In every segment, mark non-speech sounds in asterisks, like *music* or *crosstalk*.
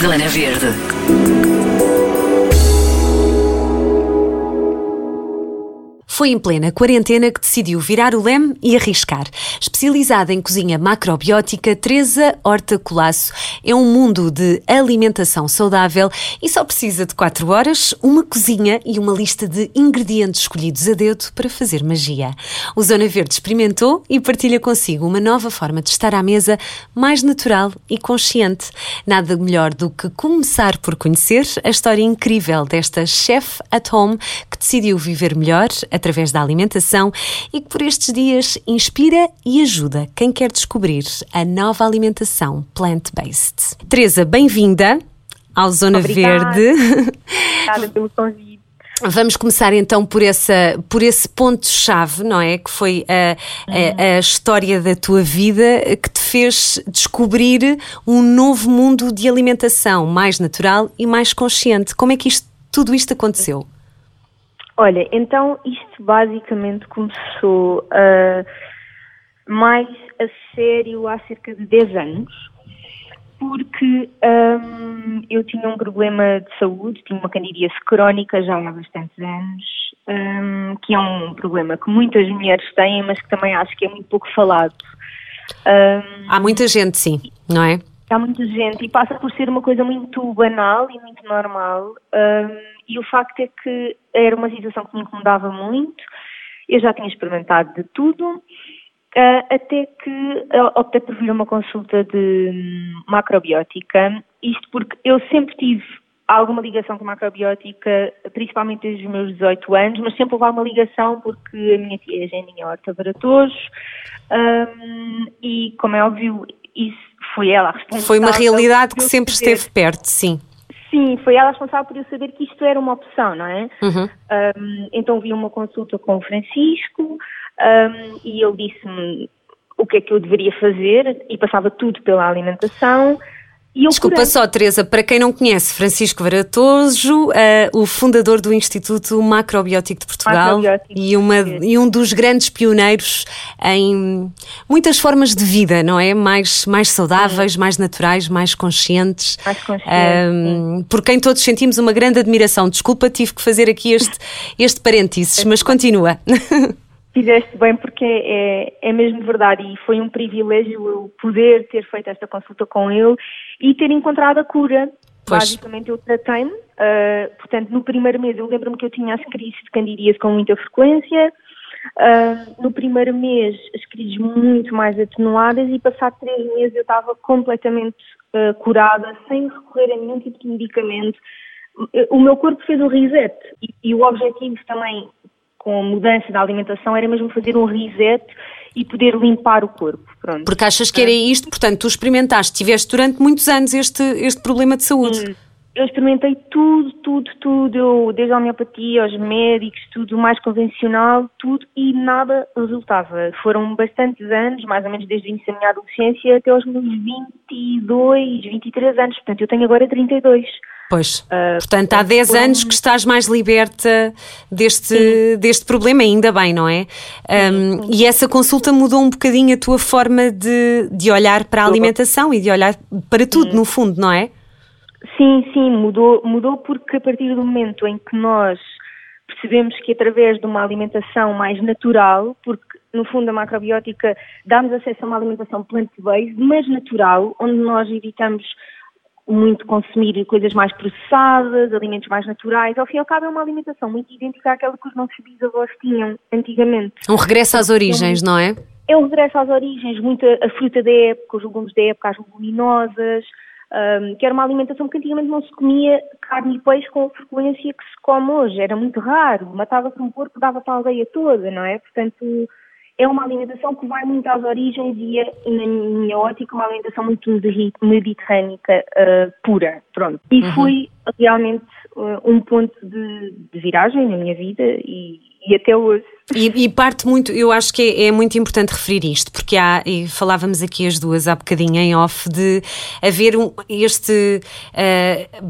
Zona Verde. Foi em plena quarentena que decidiu virar o leme e arriscar. Especializada em cozinha macrobiótica, Teresa Horta Colasso é um mundo de alimentação saudável e só precisa de 4 horas, uma cozinha e uma lista de ingredientes escolhidos a dedo para fazer magia. O Zona Verde experimentou e partilha consigo uma nova forma de estar à mesa mais natural e consciente. Nada melhor do que começar por conhecer a história incrível desta chef at home que decidiu viver melhor através através da alimentação e que por estes dias inspira e ajuda quem quer descobrir a nova alimentação plant-based. Teresa, bem-vinda ao Zona Obrigada. Verde. Obrigada pelo convite. Vamos começar então por, essa, por esse ponto-chave, não é? Que foi a, a, a, história da tua vida que te fez descobrir um novo mundo de alimentação mais natural e mais consciente. Como é que isto, tudo isto aconteceu? Olha, então isto basicamente começou uh, mais a sério há cerca de 10 anos, porque um, eu tinha um problema de saúde, tinha uma candidíase crónica já há bastantes anos, um, que é um problema que muitas mulheres têm, mas que também acho que é muito pouco falado. Um, há muita gente, sim, não é? Há muita gente e passa por ser uma coisa muito banal e muito normal. E o facto é que era uma situação que me incomodava muito. Eu já tinha experimentado de tudo, uh, até que uh, optei por vir a uma consulta de um, macrobiótica. Isto porque eu sempre tive alguma ligação com macrobiótica, principalmente desde os meus 18 anos, mas sempre houve alguma ligação porque a minha tia é Geninha Horta Baratoso um, e, como é óbvio, isso foi ela a responsável. Foi uma realidade que sempre esteve perto, sim. Sim, foi ela responsável por eu saber que isto era uma opção, não é? Uhum. Um, então vi uma consulta com o Francisco um, e ele disse-me o que é que eu deveria fazer e passava tudo pela alimentação. Desculpa curei. só, Teresa, para quem não conhece, Francisco Varatoso, uh, o fundador do Instituto Macrobiótico de Portugal Macrobiótico. E, uma, e um dos grandes pioneiros em muitas formas de vida, não é? Mais, mais saudáveis, Sim. mais naturais, mais conscientes. Mais conscientes. por quem todos sentimos uma grande admiração. Desculpa, tive que fazer aqui este, este parênteses, mas continua. *laughs* Fizeste bem porque é, é mesmo verdade e foi um privilégio eu poder ter feito esta consulta com ele e ter encontrado a cura. Pois. Basicamente eu tratei-me, uh, portanto no primeiro mês eu lembro-me que eu tinha as crises de candidíase com muita frequência, uh, no primeiro mês as crises muito mais atenuadas e passado três meses eu estava completamente uh, curada, sem recorrer a nenhum tipo de medicamento. O meu corpo fez um reset e, e o objetivo também com a mudança da alimentação era mesmo fazer um reset e poder limpar o corpo. Pronto. Porque achas que era isto, portanto, tu experimentaste, tiveste durante muitos anos este, este problema de saúde. Eu experimentei tudo, tudo, tudo, desde a homeopatia aos médicos, tudo mais convencional, tudo, e nada resultava. Foram bastantes anos, mais ou menos desde o início da minha adolescência até aos meus 22, 23 anos, portanto eu tenho agora 32. Pois. Uh, Portanto, há 10 anos que estás mais liberta deste, deste problema, ainda bem, não é? Um, e essa consulta mudou um bocadinho a tua forma de, de olhar para a alimentação e de olhar para tudo, no fundo, não é? Sim, sim, mudou, mudou porque a partir do momento em que nós percebemos que através de uma alimentação mais natural, porque no fundo a macrobiótica dá-nos acesso a uma alimentação plant-based, mas natural, onde nós evitamos muito consumir coisas mais processadas, alimentos mais naturais. Ao fim e ao cabo é uma alimentação muito idêntica àquela que os nossos bisavós tinham antigamente. Um regresso às origens, não é? É um regresso às origens, muito a fruta da época, os legumes da época, as leguminosas, um, que era uma alimentação que antigamente não se comia carne e peixe com a frequência que se come hoje. Era muito raro, matava-se um porco, dava para a aldeia toda, não é? Portanto, é uma alimentação que vai muito às origens e é, na minha ótica, uma alimentação muito mediterrânica uh, pura, pronto. E uhum. foi realmente uh, um ponto de, de, viragem na minha vida e, e até hoje. E, e, parte muito, eu acho que é, é, muito importante referir isto, porque há, e falávamos aqui as duas há bocadinho em off, de haver um, este. Uh,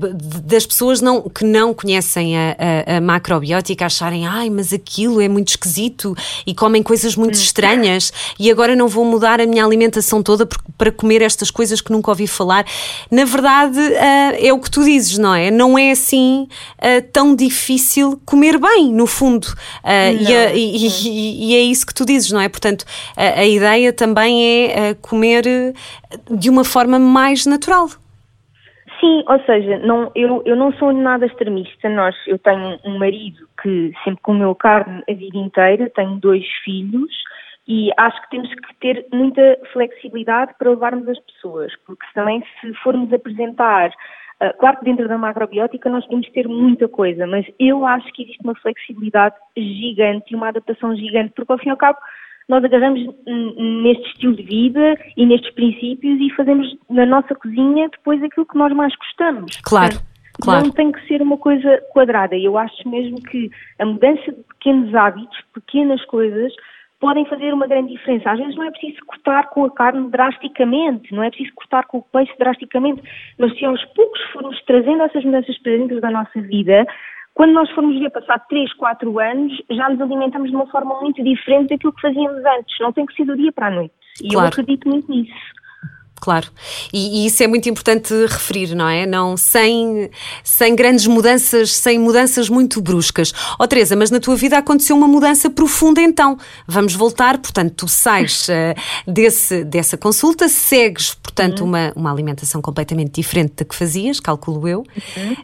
das pessoas não, que não conhecem a, a, a, macrobiótica acharem, ai, mas aquilo é muito esquisito e comem coisas muito hum. estranhas e agora não vou mudar a minha alimentação toda para comer estas coisas que nunca ouvi falar. Na verdade, uh, é o que tu dizes, não é? Não é assim uh, tão difícil comer bem, no fundo. e, e e, e, é isso que tu dizes, não é? Portanto, a, a ideia também é comer eh, de uma forma mais natural. Sim, ou seja, não, eu, eu não sou nada extremista. Nós, eu tenho um marido que sempre comeu carne a vida inteira, tenho dois filhos e acho que temos que ter muita flexibilidade para levarmos as pessoas, porque também se formos apresentar Uh, claro que dentro da macrobiótica nós podemos ter muita coisa, mas eu acho que existe uma flexibilidade gigante e uma adaptação gigante, porque ao fim e ao cabo nós agarramos neste estilo de vida e nestes princípios e fazemos na nossa cozinha depois aquilo que nós mais gostamos. Claro. Portanto, Claro. Não tem que ser uma coisa quadrada. Eu acho mesmo que a mudança de pequenos hábitos, pequenas coisas, podem fazer uma grande diferença. Às vezes não é preciso cortar com a carne drasticamente, não é preciso cortar com o peixe drasticamente, mas se aos poucos formos trazendo essas mudanças para dentro da nossa vida, quando nós formos ver passar 3, 4 anos, já nos alimentamos de uma forma muito diferente daquilo que fazíamos antes. Não tem que ser do dia para a noite. E claro. eu acredito muito nisso. Claro, e, e, isso é muito importante referir, não é? Não, sem, sem grandes mudanças, sem mudanças muito bruscas. Ó oh, Teresa, mas na tua vida aconteceu uma mudança profunda então. Vamos voltar, portanto, tu sais uh, *laughs* desse, dessa consulta, segues, portanto, uhum. uma, uma alimentação completamente diferente da que fazias, calculo eu. Uhum.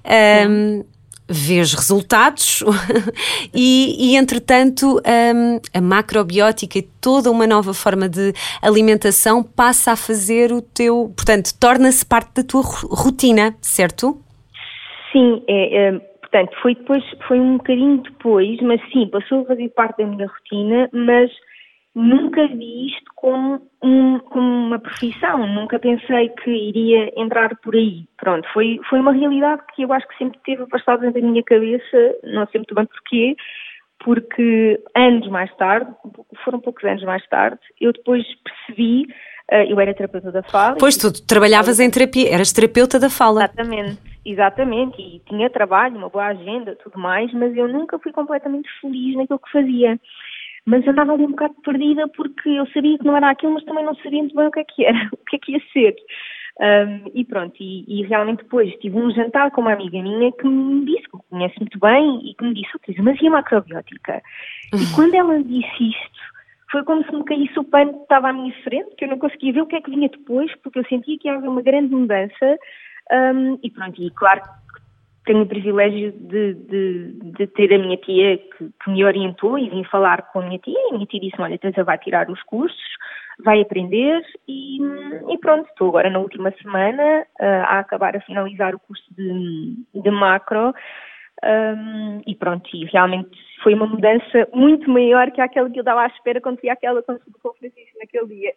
Um, vês resultados *laughs* e, e, entretanto, um, a macrobiótica e toda uma nova forma de alimentação passa a fazer o teu, portanto, torna-se parte da tua rotina, certo? Sim, é, é, portanto, foi depois, foi um bocadinho depois, mas sim, passou a fazer parte da minha rotina, mas nunca vi isto como, um, como uma profissão, nunca pensei que iria entrar por aí. Pronto, foi, foi uma realidade que eu acho que sempre teve afastada dentro da minha cabeça, não sei muito bem porquê, porque anos mais tarde, foram poucos anos mais tarde, eu depois percebi, uh, eu era terapeuta da fala. Pois, tu trabalhavas em terapia, eras terapeuta da fala. Exatamente, exatamente, e tinha trabalho, uma boa agenda, tudo mais, mas eu nunca fui completamente feliz naquilo que fazia mas eu andava ali um bocado perdida porque eu sabia que não era aquilo, mas também não sabia muito bem o que é que era, *laughs* o que é que ia ser. Um, e pronto, e, e, realmente depois tive um jantar com uma amiga minha que me disse, que me conhece muito bem, e que me disse, oh, mas e a macrobiótica? E uhum. quando ela disse isto, foi como se me caísse o pano que estava à minha frente, que eu não conseguia ver o que é que vinha depois, porque eu sentia que ia haver uma grande mudança, um, e pronto, e claro tenho o privilégio de, de, de ter a minha tia que, que, me orientou e vim falar com a minha tia e a minha tia disse olha, Teresa vai tirar os cursos, vai aprender e, e pronto, estou agora na última semana uh, a acabar a finalizar o curso de, de macro um, e pronto, e realmente foi uma mudança muito maior que aquela que eu dava à espera quando fui àquela Francisco naquele dia.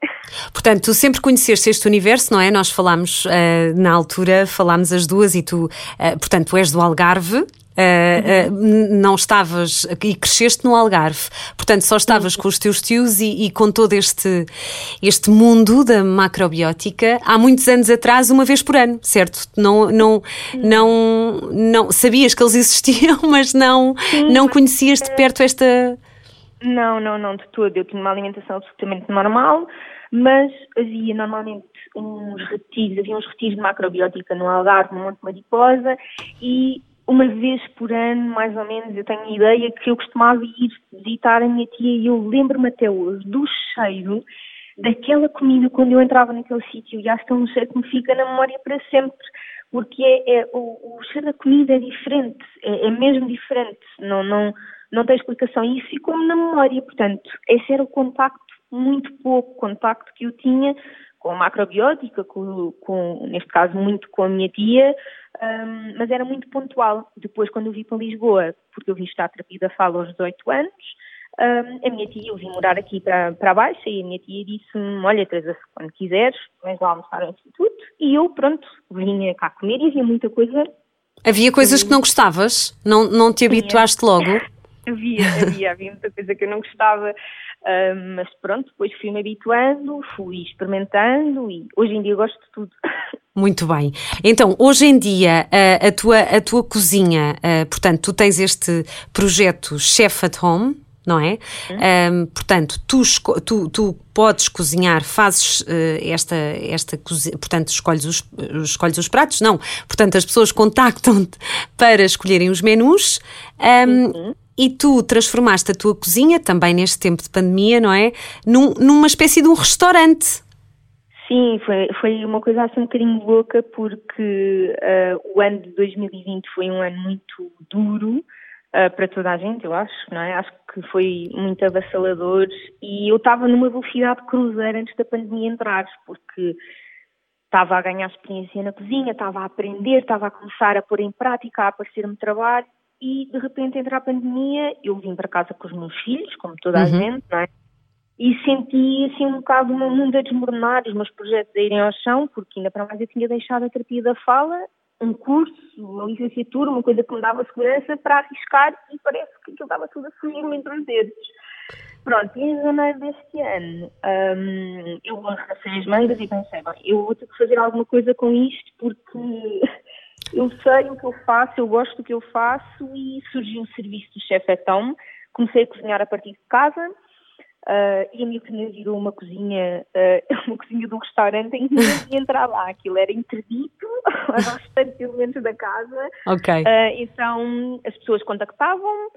Portanto, tu sempre conheceste este universo, não é? Nós falámos uh, na altura, falámos as duas e tu, uh, portanto, tu és do Algarve Uh, uh, não estavas e cresceste no Algarve, portanto só estavas com os teus tios e, e, com todo este, este mundo da macrobiótica há muitos anos atrás, uma vez por ano, certo? Não, não, não, não sabias que eles existiam, *laughs* mas não, não conhecias de perto esta. Não, não, não, de todo. Eu tinha uma alimentação absolutamente normal, mas havia normalmente uns retiros, havia uns retiros de macrobiótica no Algarve, no Monte Mariposa, e uma vez por ano, mais ou menos, eu tenho a ideia que eu costumava ir visitar a minha tia e eu lembro-me até hoje do cheiro daquela comida quando eu entrava naquele sítio. E acho que é um cheiro que me fica na memória para sempre, porque é, é o, o, cheiro da comida é diferente, é, é, mesmo diferente, não, não, não tem explicação. E isso ficou-me na memória, portanto, esse era o contacto, muito pouco contacto que eu tinha com a macrobiótica, com, com, neste caso muito com a minha tia, um, mas era muito pontual. Depois, quando eu vim para Lisboa, porque eu vim estar terapia da fala aos 18 anos, um, a minha tia, eu vim morar aqui para, para baixo e a minha tia disse-me, olha Teresa, quando quiseres, vens lá almoçar ao instituto. E eu, pronto, vinha cá comer e havia muita coisa. Havia coisas que não gostavas? Não, não te habituaste logo? *laughs* havia, *laughs* havia, havia muita coisa que eu não gostava, uh, mas pronto, depois fui-me habituando, fui experimentando e hoje em dia gosto de tudo. *laughs* Muito bem. Então, hoje em dia, a, a tua, a tua cozinha, uh, portanto, tu tens este projeto Chef at Home, não é? Uhum. Um, portanto, tu, tu, tu, podes cozinhar, fazes uh, esta, esta portanto, escolhes os, escolhes os pratos, não. Portanto, as pessoas contactam-te *laughs* para escolherem os menus. Um, uhum. E tu transformaste a tua cozinha, também neste tempo de pandemia, não é? Num, numa espécie de um restaurante. Sim, foi, foi uma coisa assim um bocadinho louca, porque uh, o ano de 2020 foi um ano muito duro uh, para toda a gente, eu acho, não é? Acho que foi muito avassalador e eu estava numa velocidade cruzeira antes da pandemia entrar, porque estava a ganhar experiência na cozinha, estava a aprender, estava a começar a pôr em prática, a aparecer-me trabalho e de repente entra a pandemia, eu vim para casa com os meus filhos, como toda a uhum. gente, não é? E senti assim um bocado o meu mundo a desmoronar, os meus projetos a irem ao chão, porque ainda para mais eu tinha deixado a terapia da fala um curso, uma licenciatura, uma coisa que me dava segurança para arriscar e parece que aquilo estava tudo a fugir-me entre os dedos. Pronto, e em janeiro deste ano um, eu arrastei as mangas e pensei, bem, eu vou ter que fazer alguma coisa com isto porque eu sei o que eu faço, eu gosto do que eu faço e surgiu o serviço do chefe Etão. Comecei a cozinhar a partir de casa Uh, e a minha cozinha virou uma cozinha, uh, *laughs* uma cozinha de um restaurante em que ninguém entrar lá. Aquilo era interdito *laughs* aos restantes elementos da casa. Ok. Uh, então as pessoas contactavam,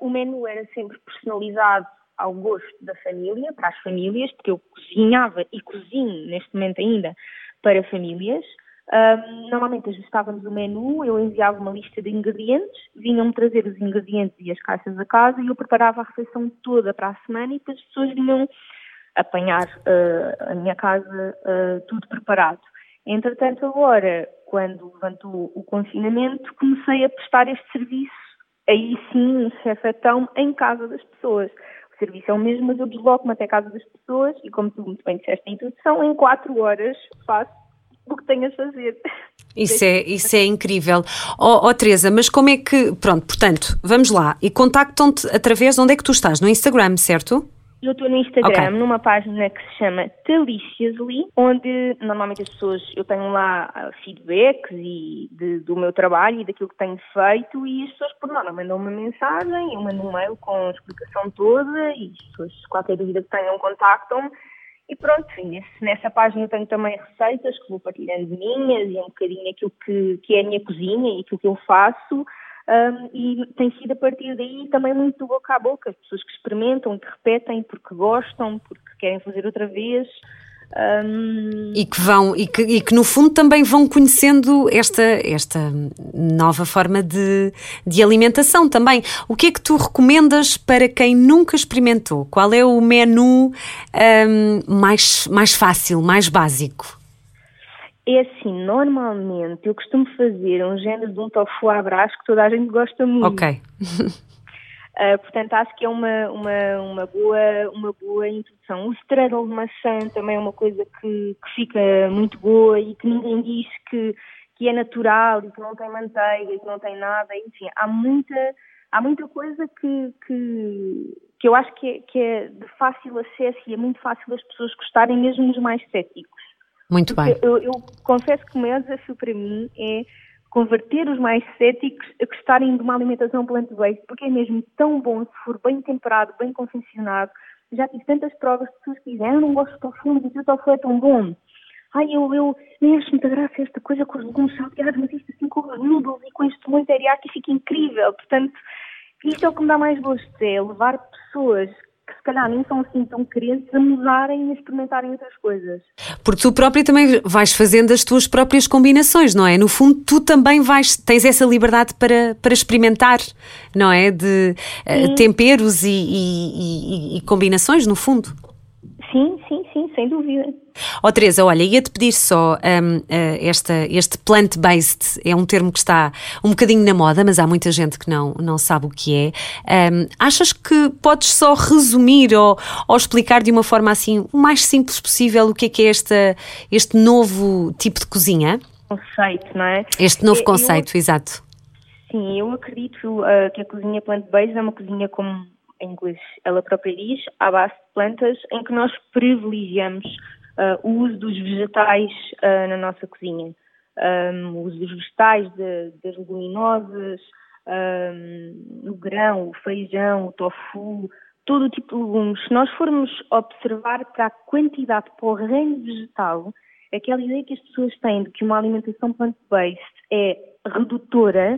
o menu era sempre personalizado ao gosto da família, para as famílias, porque eu cozinhava e cozinho neste momento ainda para famílias. Normalmente ajustávamos o menu, eu enviava uma lista de ingredientes, vinham-me trazer os ingredientes e as caixas a casa e eu preparava a refeição toda para a semana e depois as pessoas vinham apanhar uh, a minha casa uh, tudo preparado. Entretanto, agora, quando levantou o confinamento, comecei a prestar este serviço, aí sim, um chefetão, em casa das pessoas. O serviço é o mesmo, mas eu desloco-me até a casa das pessoas e, como tu muito bem disseste na introdução, em quatro horas faço o que tenho a fazer. Isso é, isso é incrível. Ó oh, oh, Teresa, mas como é que. Pronto, portanto, vamos lá. E contactam-te através de onde é que tu estás? No Instagram, certo? Eu estou no Instagram, okay. numa página que se chama Deliciously, onde normalmente as pessoas, eu tenho lá ah, feedbacks e de, do meu trabalho e daquilo que tenho feito e as pessoas por norma mandam uma mensagem, eu mando um mail com a explicação toda e as pessoas, qualquer dúvida que tenham, contactam-me e pronto, nessa página tenho também receitas que vou partilhando minhas e um bocadinho aquilo que, que é a minha cozinha e aquilo que eu faço. Um, e tem sido a partir daí também muito boca a boca, as pessoas que experimentam, que repetem porque gostam, porque querem fazer outra vez. Um... E que vão e que, e que no fundo também vão conhecendo esta, esta nova forma de, de alimentação também. O que é que tu recomendas para quem nunca experimentou? Qual é o menu um, mais, mais fácil, mais básico? É assim, normalmente eu costumo fazer um género de um tofu à brás que toda a gente gosta muito. Ok. *laughs* Uh, portanto, acho que é uma, uma, uma, boa, uma boa introdução. O straddle de maçã também é uma coisa que, que fica muito boa e que ninguém diz que, que é natural e que não tem manteiga e que não tem nada. Enfim, há muita, há muita coisa que, que, que eu acho que é, que é de fácil acesso e é muito fácil as pessoas gostarem, mesmo os mais céticos. Muito Porque bem. Eu, eu confesso que o maior desafio para mim é converter os mais céticos a gostarem de uma alimentação plant-based, porque é mesmo tão bom se for bem temperado, bem confeccionado. Já tive tantas provas de pessoas que dizem, ah, eu não gosto de tofu, mas o tofu é tão bom. Ai, eu, eu nem acho muita graça esta coisa com os legumes salteados, mas isto assim com os noodles e com este molho teriyaki fica incrível. Portanto, isto é o que me dá mais gosto, é levar pessoas que se calhar nem são assim tão crentes a mudarem e a experimentarem outras coisas. Porque tu própria também vais fazendo as tuas próprias combinações, não é? No fundo, tu também vais, tens essa liberdade para, para experimentar, não é? De uh, temperos e, e, e, e combinações, no fundo. Sim, sim, sim, sem dúvida. Ó oh, Teresa, olha, ia-te pedir só um, uh, esta, este plant-based, é um termo que está um bocadinho na moda, mas há muita gente que não, não sabe o que é. Um, achas que podes só resumir ou, ou explicar de uma forma assim o mais simples possível o que é que é esta, este novo tipo de cozinha? Conceito, não é? Este novo conceito, eu, exato. Sim, eu acredito uh, que a cozinha plant-based é uma cozinha como em inglês ela própria diz, à base de plantas, em que nós privilegiamos uh, o uso dos vegetais uh, na nossa cozinha. Um, o uso dos vegetais, das leguminosas, um, o grão, o feijão, o tofu, todo o tipo de legumes. Se nós formos observar para a quantidade, para o reino vegetal, aquela ideia que as pessoas têm de que uma alimentação plant-based é redutora,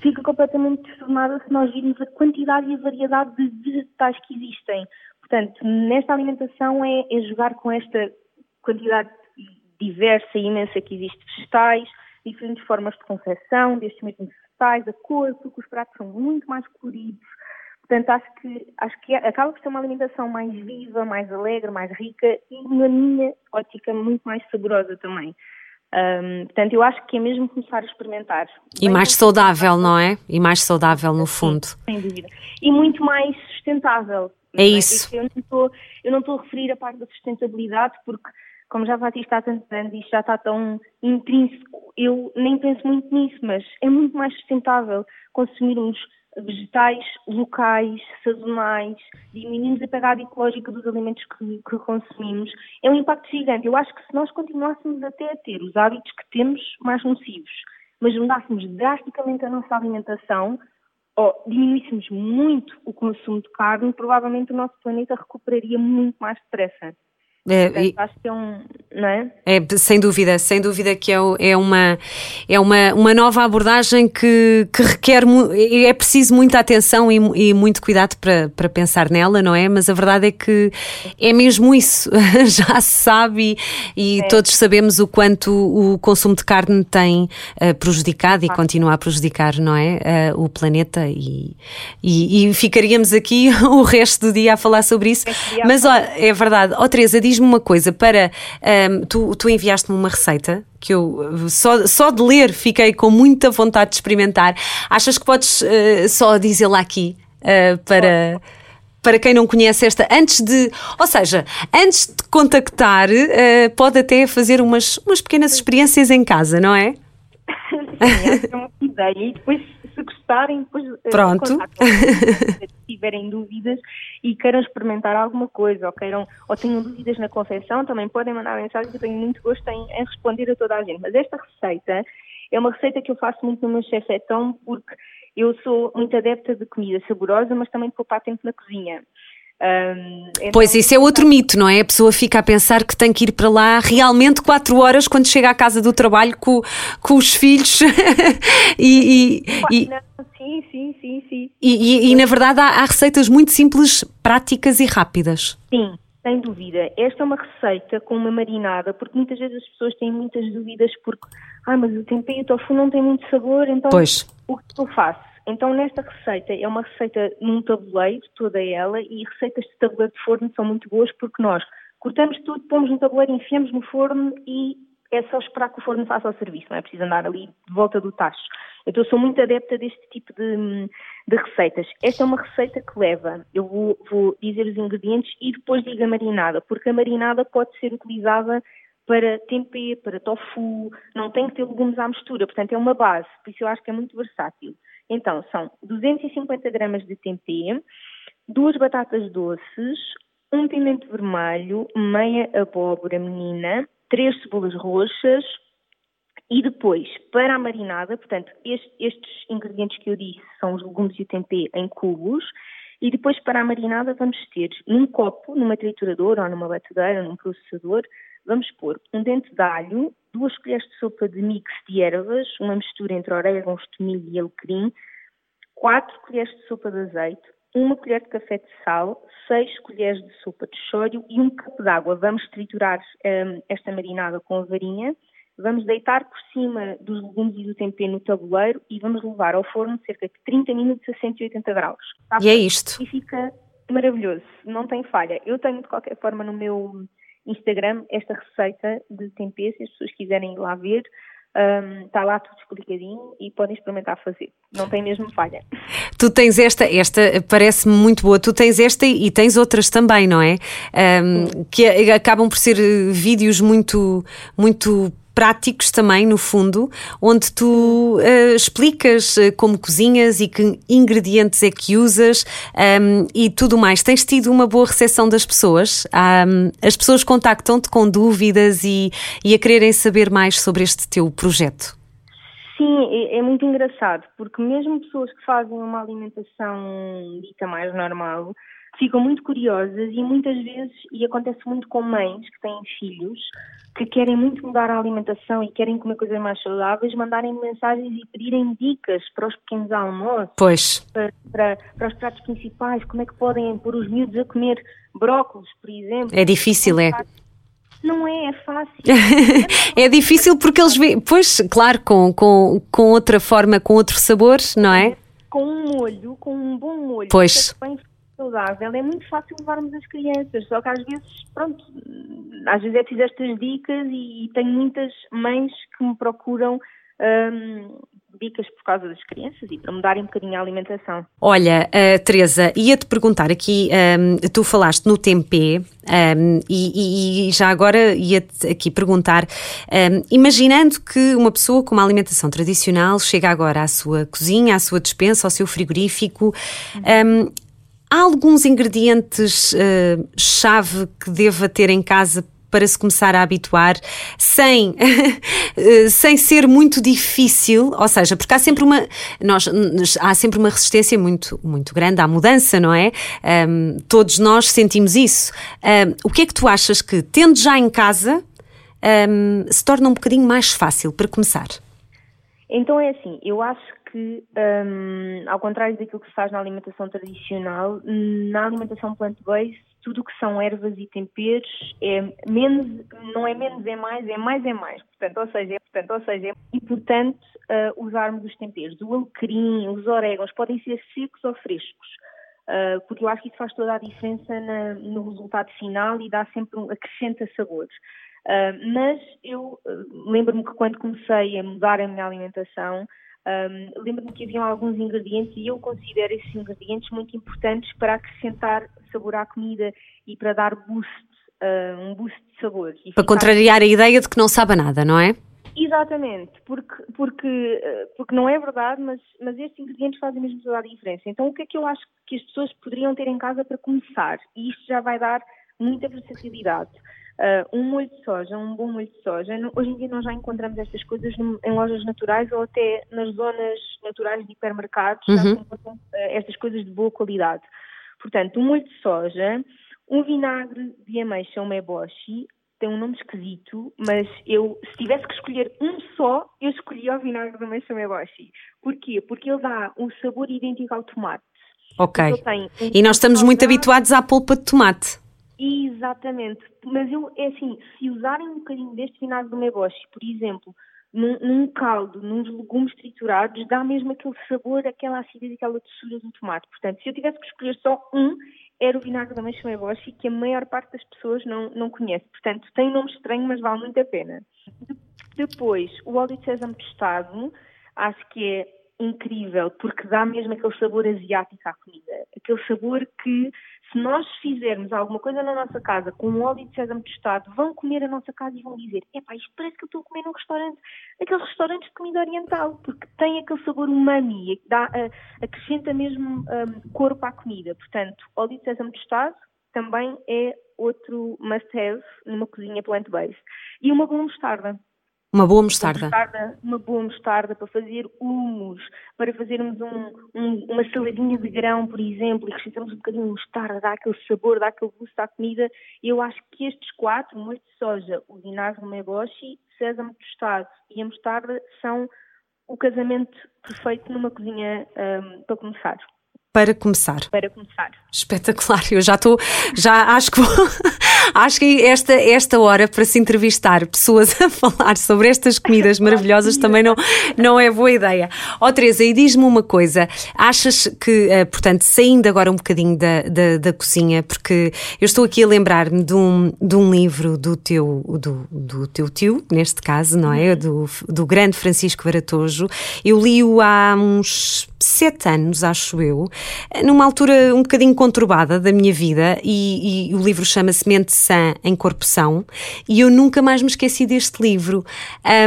fica completamente distornada se nós virmos a quantidade e a variedade de vegetais que existem. Portanto, nesta alimentação é, é jogar com esta quantidade diversa e imensa que existe de vegetais, diferentes formas de concepção destes mesmos vegetais, a cor, porque os pratos são muito mais coloridos. Portanto, acho que, acho que acaba por ser uma alimentação mais viva, mais alegre, mais rica e, na minha ótica, muito mais saborosa também. Um, portanto, eu acho que é mesmo começar a experimentar. E Bem mais saudável, não é? E mais saudável, no fundo. Sem dúvida. E muito mais sustentável. É, é? isso. Eu não, estou, eu não estou a referir a parte da sustentabilidade porque, como já bati está há tantos anos isto já está tão intrínseco, eu nem penso muito nisso, mas é muito mais sustentável consumirmos vegetais locais, sazonais, diminuímos a pegada ecológica dos alimentos que, que, consumimos, é um impacto gigante. Eu acho que se nós continuássemos até a ter os hábitos que temos mais nocivos, mas mudássemos drasticamente a nossa alimentação, ou diminuíssemos muito o consumo de carne, provavelmente o nosso planeta recuperaria muito mais depressa. É, e, acho que é um, não é? É, sem dúvida, sem dúvida que é, é, uma, é uma, uma nova abordagem que, que requer, é preciso muita atenção e, e, muito cuidado para, para pensar nela, não é? Mas a verdade é que é mesmo isso, *laughs* já se sabe e, e é. todos sabemos o quanto o consumo de carne tem uh, prejudicado e continua a prejudicar, não é? Uh, o planeta e, e, ficaríamos aqui *laughs* o resto do dia a falar sobre isso. Mas ó, é verdade, ó oh, Teresa, diz-me uma coisa, para um, tu, tu enviaste-me uma receita que eu só, só de ler fiquei com muita vontade de experimentar. Achas que podes uh, só dizê-la aqui uh, para. Para quem não conhece esta, antes de, ou seja, antes de contactar, uh, pode até fazer umas, umas pequenas experiências em casa, não é? *laughs* Sim, é uma ideia. E depois se gostarem, depois Pronto. *laughs* tiverem dúvidas e queiram experimentar alguma coisa ou queiram ou tenham dúvidas na confecção, também podem mandar mensagem que eu tenho muito gosto em, em responder a toda a gente. Mas esta receita é uma receita que eu faço muito no meu chefetão porque eu sou muito adepta de comida saborosa, mas também de poupar tempo na cozinha. Um, então... Pois, isso é outro mito, não é? A pessoa fica a pensar que tem que ir para lá realmente 4 horas quando chega à casa do trabalho com, com os filhos *laughs* e, e. Sim, sim, sim, sim. E, e, e na verdade há, há, receitas muito simples, práticas e rápidas. Sim, sem dúvida. Esta é uma receita com uma marinada, porque muitas vezes as pessoas têm muitas dúvidas porque, ah, mas o tempero e o tofu não tem muito sabor, então pois. o que eu faço? Então, nesta receita, é uma receita num tabuleiro, toda ela, e receitas de tabuleiro de forno são muito boas porque nós cortamos tudo, pomos no tabuleiro, enfiamos no forno e é só esperar que o forno faça o serviço, não é preciso andar ali de volta do tacho. Então, sou muito adepta deste tipo de, de receitas. Esta é uma receita que leva, eu vou, vou dizer os ingredientes e depois digo a marinada, porque a marinada pode ser utilizada para tempê, para tofu, não tem que ter legumes à mistura, portanto é uma base, por isso eu acho que é muito versátil. Então, são 250 gramas de tempê, duas batatas doces, um pimento vermelho, meia abóbora menina, três cebolas roxas e depois, para a marinada, portanto, estes, estes ingredientes que eu disse são os legumes e o tempê em cubos, e depois para a marinada vamos ter num copo, numa trituradora ou numa batedeira, num processador, vamos pôr um dente de alho, duas colheres de sopa de mix de ervas, uma mistura entre orégãos, tomilho e alecrim, quatro colheres de sopa de azeite, uma colher de café de sal, seis colheres de sopa de chório e um copo de água. Vamos triturar um, esta marinada com a varinha, vamos deitar por cima dos legumes e do tempero no tabuleiro e vamos levar ao forno cerca de 30 minutos a 180 graus. Está e é isto. E fica maravilhoso, não tem falha. Eu tenho de qualquer forma no meu Instagram esta receita de tempero, se as pessoas quiserem ir lá ver. Um, está lá tudo explicadinho e podem experimentar fazer. Não tem mesmo falha. Tu tens esta, esta parece-me muito boa. Tu tens esta e tens outras também, não é? Um, que acabam por ser vídeos muito, muito práticos também, no fundo, onde tu uh, explicas uh, como cozinhas e que ingredientes é que usas um, e tudo mais. Tens tido uma boa recepção das pessoas? Um, as pessoas contactam-te com dúvidas e, e a quererem saber mais sobre este teu projeto? Sim, é, é muito engraçado, porque mesmo pessoas que fazem uma alimentação dita mais normal, ficam muito curiosas e muitas vezes, e acontece muito com mães que têm filhos, que querem muito mudar a alimentação e querem comer coisas mais saudáveis, mandarem mensagens e pedirem dicas para os pequenos almoços. Pois. Para, para, para, os pratos principais, como é que podem pôr os miúdos a comer brócolis, por exemplo. É difícil, é. Não é, é fácil. *laughs* é difícil porque eles veem, pois, claro, com, com, com outra forma, com outro sabor, não é? Com um molho, com um bom molho. Pois. Bem saudável, é muito fácil levarmos as crianças, só que às vezes, pronto, às vezes é preciso estas dicas e, e tenho muitas mães que me procuram um, dicas por causa das crianças e para mudarem um bocadinho a alimentação. Olha, uh, Teresa, ia-te perguntar aqui, um, tu falaste no tempê um, e, e, já agora ia-te aqui perguntar, um, imaginando que uma pessoa com uma alimentação tradicional chega agora à sua cozinha, à sua despensa, ao seu frigorífico, uhum. Há alguns ingredientes uh, chave que deva ter em casa para se começar a habituar sem, *laughs* eh, sem ser muito difícil, ou seja, porque há sempre uma nós, há sempre uma resistência muito, muito grande à mudança, não é? Um, todos nós sentimos isso. Um, o que é que tu achas que, tendo já em casa, um, se torna um bocadinho mais fácil para começar? Então é assim, eu acho que, um, ao contrário daquilo que se faz na alimentação tradicional, na alimentação plant-based, tudo o que são ervas e temperos é menos, não é menos é mais, é mais é mais. Portanto, ou seja, é, portanto, ou seja, é importante uh, usarmos os temperos. O alecrim, os orégãos podem ser secos ou frescos. Uh, porque eu acho que isso faz toda a diferença na, no resultado final e dá sempre um, acrescenta sabores. Uh, mas eu lembro-me que quando comecei a mudar a minha alimentação, um, Lembro-me que haviam alguns ingredientes e eu considero esses ingredientes muito importantes para acrescentar sabor à comida e para dar boost, uh, um boost de sabor. E para ficar... contrariar a ideia de que não sabe nada, não é? Exatamente, porque, porque, porque não é verdade, mas, mas estes ingredientes fazem mesmo toda a diferença. Então, o que é que eu acho que as pessoas poderiam ter em casa para começar? E isto já vai dar muita versatilidade. Uh, um molho de soja, um bom molho de soja. Hoje em dia nós já encontramos estas coisas em lojas naturais ou até nas zonas naturais de hipermercados, uhum. já se encontram uh, estas coisas de boa qualidade. Portanto, um molho de soja, um vinagre de ameixa, um meboshi, tem um nome esquisito, mas eu, se tivesse que escolher um só, eu escolhia o vinagre de ameixa meboshi. Porquê? Porque ele dá um sabor idêntico ao tomate. Ok. Um e nós estamos muito habituados à polpa de tomate. Exatamente. Mas eu, é assim, se usarem um bocadinho deste vinagre do meboshi, por exemplo, num, num, caldo, nos legumes triturados, dá mesmo aquele sabor, aquela acidez e aquela doçura do tomate. Portanto, se eu tivesse que escolher só um, era o vinagre da Meixa Meboshi, que a maior parte das pessoas não, não conhece. Portanto, tem nome estranho, mas vale muito a pena. Depois, o óleo de sésamo tostado, acho que é incrível, porque dá mesmo aquele sabor asiático à comida. Aquele sabor que, se nós fizermos alguma coisa na nossa casa com um óleo de sésamo tostado, vão comer a nossa casa e vão dizer: epá, isto parece que eu estou a comer num restaurante, aqueles restaurantes de comida oriental, porque tem aquele sabor umami, dá, uh, acrescenta mesmo um, corpo à comida. Portanto, óleo de sésamo tostado também é outro must-have numa cozinha plant-based. E uma boa mostarda. Uma boa mostarda. Uma, mostarda. uma boa mostarda para fazer humus, para fazermos um, um, uma saladinha de grão, por exemplo, e acrescentamos um bocadinho de mostarda, dá aquele sabor, dá aquele gosto à comida. Eu acho que estes quatro, o molho de soja, o vinagre meboshi, sésamo tostado e a mostarda são o casamento perfeito numa cozinha um, para começar para começar. Para começar. Espetacular, eu já estou, já acho que vou, *laughs* acho que esta, esta hora para se entrevistar pessoas a falar sobre estas comidas *laughs* maravilhosas também não, não é boa ideia. Ó oh, Teresa, e diz-me uma coisa, achas que, eh, portanto, saindo agora um bocadinho da, da, da cozinha, porque eu estou aqui a lembrar-me de um, de um livro do teu, do, do teu tio, neste caso, não é? Uhum. Do, do grande Francisco Varatojo, eu li-o há uns sete anos, acho eu, numa altura um bocadinho conturbada da minha vida, e, e o livro chama-se Mente Sã em Corpo São, e eu nunca mais me esqueci deste livro.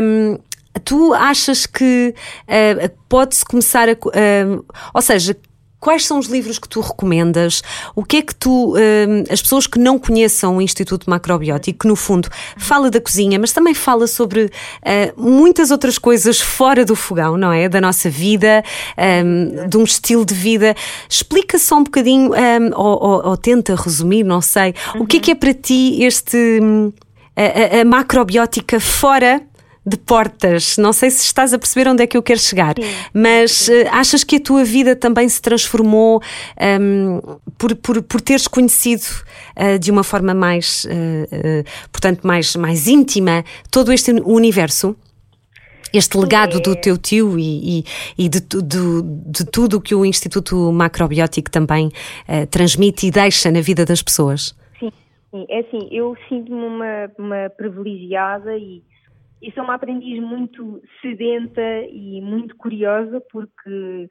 Um, tu achas que uh, pode-se começar a. Uh, ou seja, Quais são os livros que tu recomendas? O que é que tu, hum, as pessoas que não conheçam o Instituto Macrobiótico, que no fundo fala da cozinha, mas também fala sobre uh, muitas outras coisas fora do fogão, não é? Da nossa vida, um, de um estilo de vida. Explica só um bocadinho, um, ou, ou, ou, tenta resumir, não sei, uhum. o que é que é para ti este. Hum, a, a macrobiótica fora de portas. Não sei se estás a perceber onde é que eu quero chegar, sim, mas sim. Uh, achas que a tua vida também se transformou um, por, por, por teres conhecido uh, de uma forma mais, uh, portanto, mais, mais íntima todo este universo? Este legado do teu tio e, e, e de, de, de, tudo o que o Instituto Macrobiótico também transmite e deixa na vida das pessoas? Sim, sim. é assim, eu sinto-me uma, uma privilegiada e e sou uma aprendiz muito sedenta e muito curiosa porque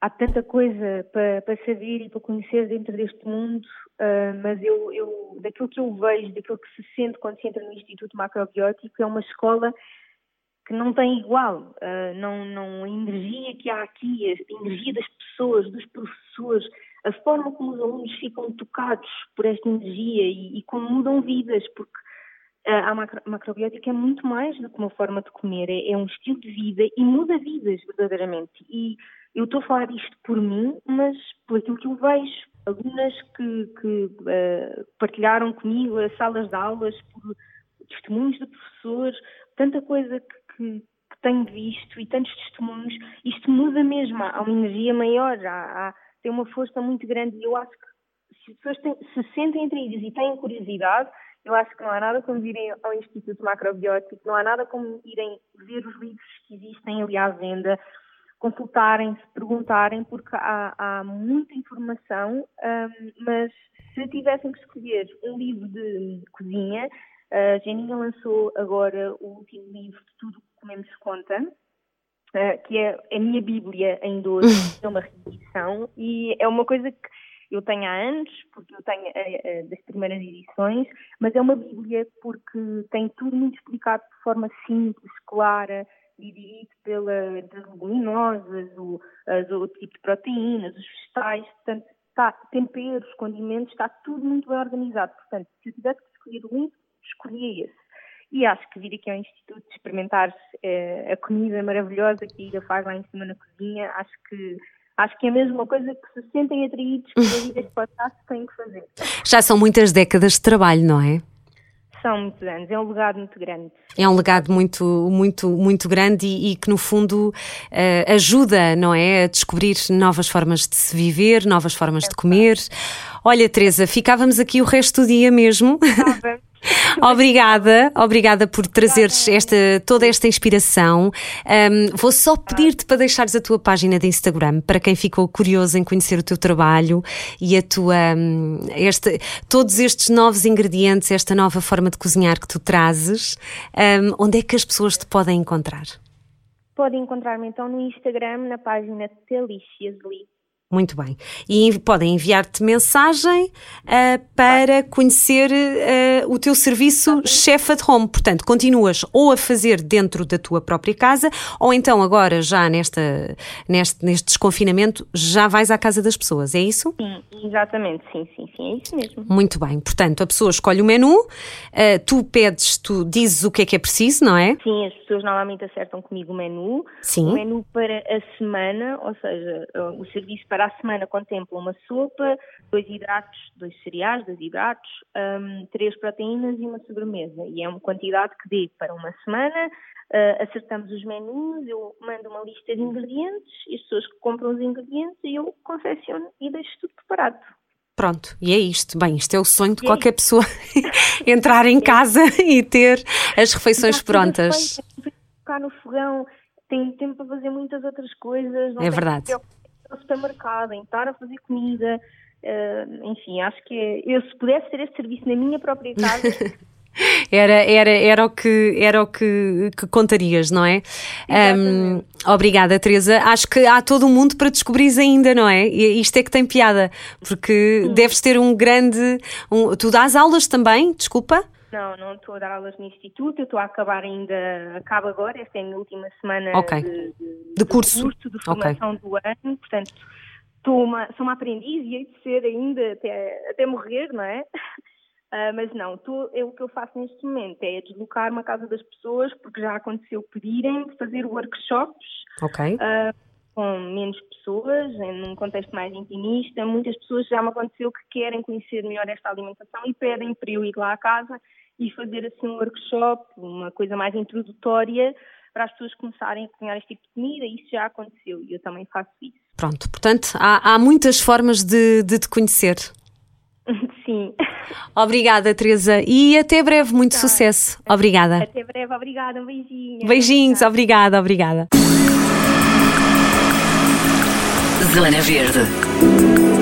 há tanta coisa para, para saber e para conhecer dentro deste mundo, uh, mas eu, eu, daquilo que eu vejo, daquilo que se sente quando se entra no Instituto Macrobiótico, é uma escola que não tem igual. Uh, não, não, a energia que há aqui, a energia das pessoas, dos professores, a forma como os alunos ficam tocados por esta energia e, e como mudam vidas, porque a macro, macrobiótica é muito mais do que uma forma de comer, é, é, um estilo de vida e muda vidas verdadeiramente. E eu estou a falar isto por mim, mas por aquilo que eu vejo. Alunas que, que uh, partilharam comigo as salas de aulas, por testemunhos de professores, tanta coisa que, que, que tenho visto e tantos testemunhos, isto muda mesmo, há uma energia maior, há, há, tem uma força muito grande e eu acho que se as pessoas têm, se sentem atraídas e têm curiosidade, eu acho que não há nada como irem ao Instituto Macrobiótico, não há nada como irem ver os livros que existem ali à venda, consultarem-se, perguntarem, porque há, há muita informação, um, mas se tivessem que escolher um livro de cozinha, a Geninha lançou agora o último livro de Tudo que Comemos Conta, uh, que é a minha Bíblia em 12, *laughs* é uma reedição, e é uma coisa que eu tenho há anos, porque eu tenho uh, das primeiras edições, mas é uma Bíblia porque tem tudo muito explicado de forma simples, clara, dividido pelas leguminosas, o, as, o tipo de proteínas, os vegetais, portanto, está, temperos, condimentos, está tudo muito bem organizado. Portanto, se eu tivesse que escolher um escolhia esse. E acho que vir aqui ao Instituto experimentar eh, a comida maravilhosa que a Ida faz lá em cima na cozinha, acho que Acho que é mesmo uma coisa que se sentem atraídos pela *laughs* vida que podcast têm que fazer. Já são muitas décadas de trabalho, não é? São muitos anos, é um legado muito grande. É um legado muito, muito, muito grande e, e que, no fundo, uh, ajuda, não é? A descobrir novas formas de se viver, novas formas é de comer. Olha, Teresa, ficávamos aqui o resto do dia mesmo. Estava. *laughs* obrigada, obrigada por trazeres esta, toda esta inspiração. Um, vou só pedir-te para deixares a tua página de Instagram para quem ficou curioso em conhecer o teu trabalho e a tua este, todos estes novos ingredientes, esta nova forma de cozinhar que tu trazes. Um, onde é que as pessoas te podem encontrar? Podem encontrar-me então no Instagram, na página Deliciously muito bem. E podem enviar-te mensagem uh, para conhecer uh, o teu serviço Chef at Home. Portanto, continuas ou a fazer dentro da tua própria casa, ou então agora, já nesta, neste, neste desconfinamento, já vais à casa das pessoas, é isso? Sim, exatamente, sim, sim, sim, é isso mesmo. Muito bem. Portanto, a pessoa escolhe o menu, uh, tu pedes, tu dizes o que é que é preciso, não é? Sim, as pessoas normalmente acertam comigo o menu. Sim. O menu para a semana, ou seja, o serviço para a semana contempla uma sopa, dois hidratos, dois cereais, dois hidratos, um, três proteínas e uma sobremesa. E é uma quantidade que dê para uma semana. Uh, acertamos os menus, eu mando uma lista de ingredientes, e as pessoas que compram os ingredientes e eu confecciono e deixo tudo preparado. Pronto, e é isto. Bem, isto é o sonho de é qualquer pessoa *laughs* entrar em casa *laughs* e ter as refeições prontas. Ficar no fogão, tem tempo para fazer muitas outras coisas. é verdade ao supermercado, em estar a fazer comida. Uh, enfim, acho que é, eu se pudesse ter este serviço na minha própria casa, *laughs* Era, era, era o que, era o que, que contarias, não é? Um, obrigada, Teresa. Acho que há todo o um mundo para descobrir ainda, não é? E isto é que tem piada, porque Sim. deves ter um grande. Um, tu dás aulas também? Desculpa? Não, não estou a dar aulas no Instituto, eu estou a acabar ainda, acabo agora, esta é a minha última semana okay. de, de, de, curso. curso de formação okay. do ano, portanto, estou uma, sou uma aprendiz e hei de ser ainda até, até morrer, não é? Uh, *laughs* mas não, tô, eu, o que eu faço neste momento é deslocar-me à casa das pessoas, porque já aconteceu pedirem fazer workshops uh, com menos pessoas, em um contexto mais intimista. Muitas pessoas já me aconteceu que querem conhecer melhor esta alimentação e pedem para eu ir lá à casa e fazer assim um workshop, uma coisa mais introdutória para as pessoas começarem a cozinhar este tipo de comida. Isso já aconteceu e eu também faço isso. Pronto, portanto, há, há muitas formas de, de te conhecer. *laughs* Sim. Obrigada, Teresa. E até breve, muito tá. sucesso. Obrigada. Até breve, obrigada. Um beijinho. Beijinhos, tá. obrigada, obrigada. Zona Verde.